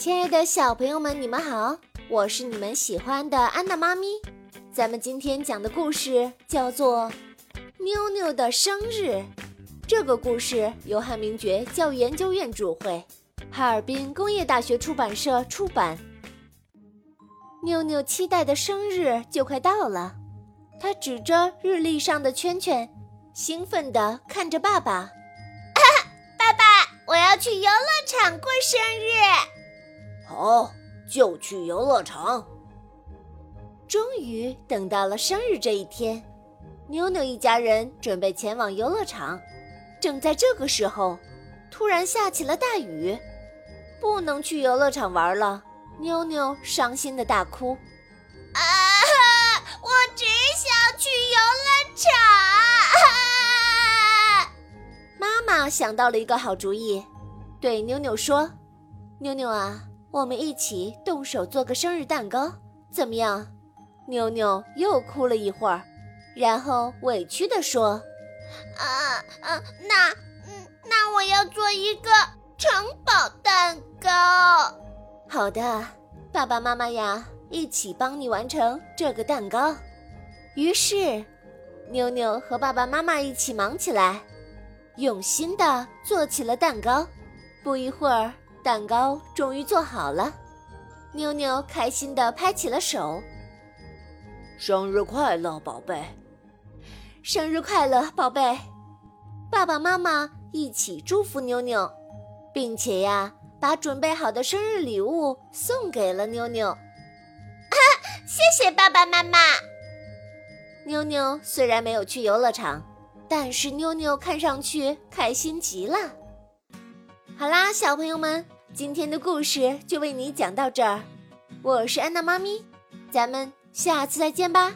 亲爱的小朋友们，你们好，我是你们喜欢的安娜妈咪。咱们今天讲的故事叫做《妞妞的生日》。这个故事由汉明觉教育研究院主会，哈尔滨工业大学出版社出版。妞妞期待的生日就快到了，她指着日历上的圈圈，兴奋地看着爸爸：“ 爸爸，我要去游乐场过生日。”好，就去游乐场。终于等到了生日这一天，妞妞一家人准备前往游乐场。正在这个时候，突然下起了大雨，不能去游乐场玩了。妞妞伤心的大哭：“啊，我只想去游乐场！”妈妈想到了一个好主意，对妞妞说：“妞妞啊，我们一起动手做个生日蛋糕，怎么样？”妞妞又哭了一会儿，然后委屈地说。啊啊，那嗯，那我要做一个城堡蛋糕。好的，爸爸妈妈呀，一起帮你完成这个蛋糕。于是，妞妞和爸爸妈妈一起忙起来，用心的做起了蛋糕。不一会儿，蛋糕终于做好了，妞妞开心的拍起了手。生日快乐，宝贝！生日快乐，宝贝！爸爸妈妈一起祝福妞妞，并且呀，把准备好的生日礼物送给了妞妞。谢谢爸爸妈妈。妞妞虽然没有去游乐场，但是妞妞看上去开心极了。好啦，小朋友们，今天的故事就为你讲到这儿。我是安娜妈咪，咱们下次再见吧。